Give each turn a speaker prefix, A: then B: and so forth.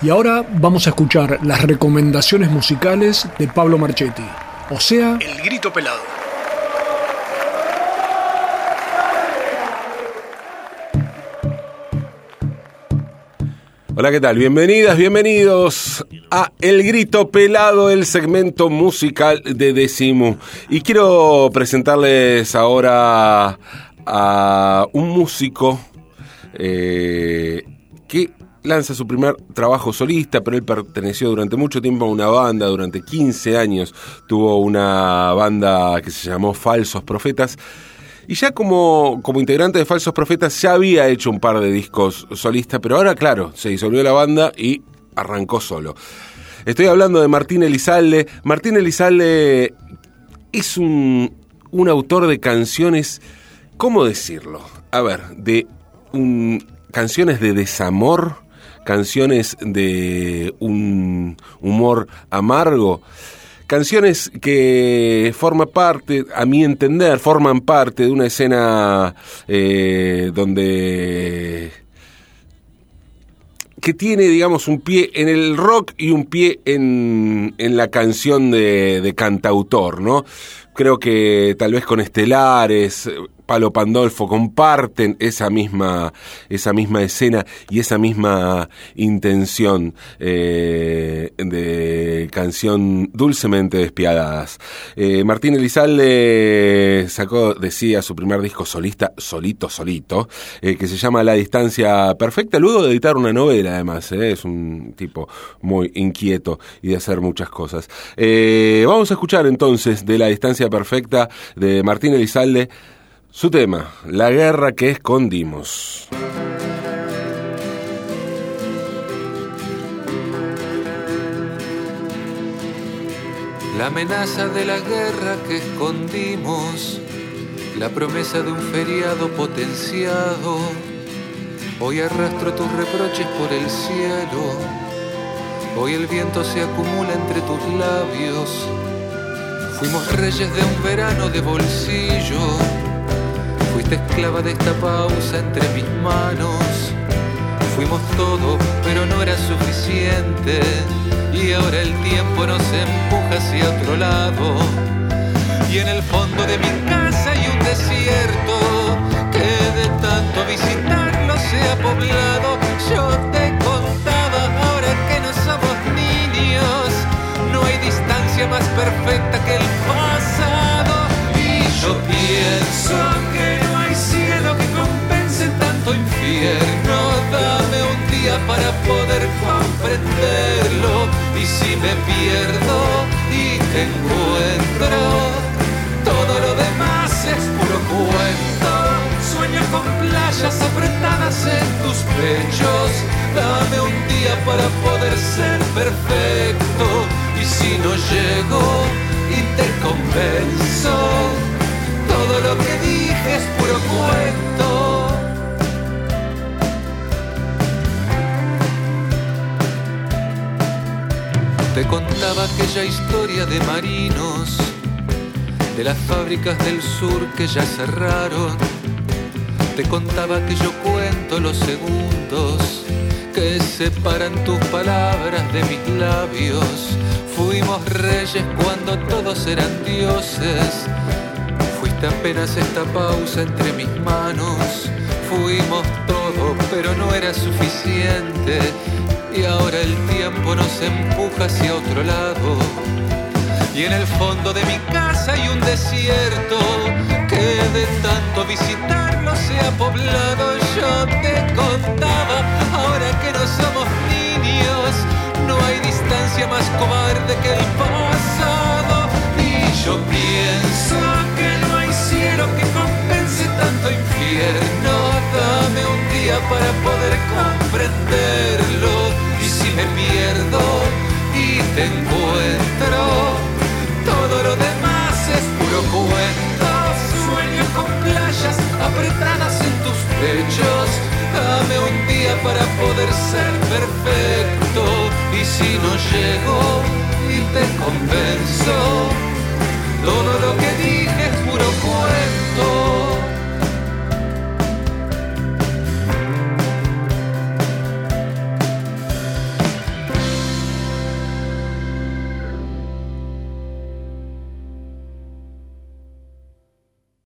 A: Y ahora vamos a escuchar las recomendaciones musicales de Pablo Marchetti, o sea, El Grito Pelado.
B: Hola, ¿qué tal? Bienvenidas, bienvenidos a El Grito Pelado, el segmento musical de Decimu. Y quiero presentarles ahora a un músico eh, que lanza su primer trabajo solista, pero él perteneció durante mucho tiempo a una banda, durante 15 años tuvo una banda que se llamó Falsos Profetas. Y ya como, como integrante de Falsos Profetas ya había hecho un par de discos solistas, pero ahora, claro, se disolvió la banda y arrancó solo. Estoy hablando de Martín Elizalde. Martín Elizalde es un, un autor de canciones, ¿cómo decirlo? A ver, de canciones de desamor, canciones de un humor amargo, canciones que forman parte, a mi entender, forman parte de una escena eh, donde que tiene, digamos, un pie en el rock y un pie en, en la canción de, de cantautor, ¿no? Creo que tal vez con Estelares, Palo Pandolfo comparten esa misma, esa misma escena y esa misma intención eh, de canción dulcemente despiadadas. Eh, Martín Elizalde sacó, decía, su primer disco solista, solito, solito, eh, que se llama La Distancia Perfecta, luego de editar una novela además, es un tipo muy inquieto y de hacer muchas cosas. vamos a escuchar entonces de La Distancia Perfecta de Martín Elizalde, su tema, la guerra que escondimos.
C: La amenaza de la guerra que escondimos, la promesa de un feriado potenciado. Hoy arrastro tus reproches por el cielo, hoy el viento se acumula entre tus labios. Fuimos reyes de un verano de bolsillo Fuiste esclava de esta pausa entre mis manos. Fuimos todo, pero no era suficiente. Y ahora el tiempo nos empuja hacia otro lado. Y en el fondo de mi casa hay un desierto que de tanto visitarlo se ha si me pierdo y te encuentro, todo lo demás es puro cuento. Sueño con playas apretadas en tus pechos. Dame un día para poder ser perfecto. Y si no llego y te convenzo, todo lo que dije es puro cuento. Te contaba aquella historia de marinos, de las fábricas del sur que ya cerraron. Te contaba que yo cuento los segundos que separan tus palabras de mis labios. Fuimos reyes cuando todos eran dioses. Fuiste apenas esta pausa entre mis manos. Fuimos todo, pero no era suficiente y ahora el tiempo nos empuja hacia otro lado. Y en el fondo de mi casa hay un desierto que de tanto visitarlo se ha poblado. Yo te contaba, ahora que no somos niños, no hay distancia más cobarde que el pasado. Y yo pienso que no hay cielo que compense tanto infierno. Dame un día para te encuentro. Todo lo demás es puro cuento. Sueño con playas apretadas en tus pechos. Dame un día para poder ser perfecto. Y si no llego y te convenzo,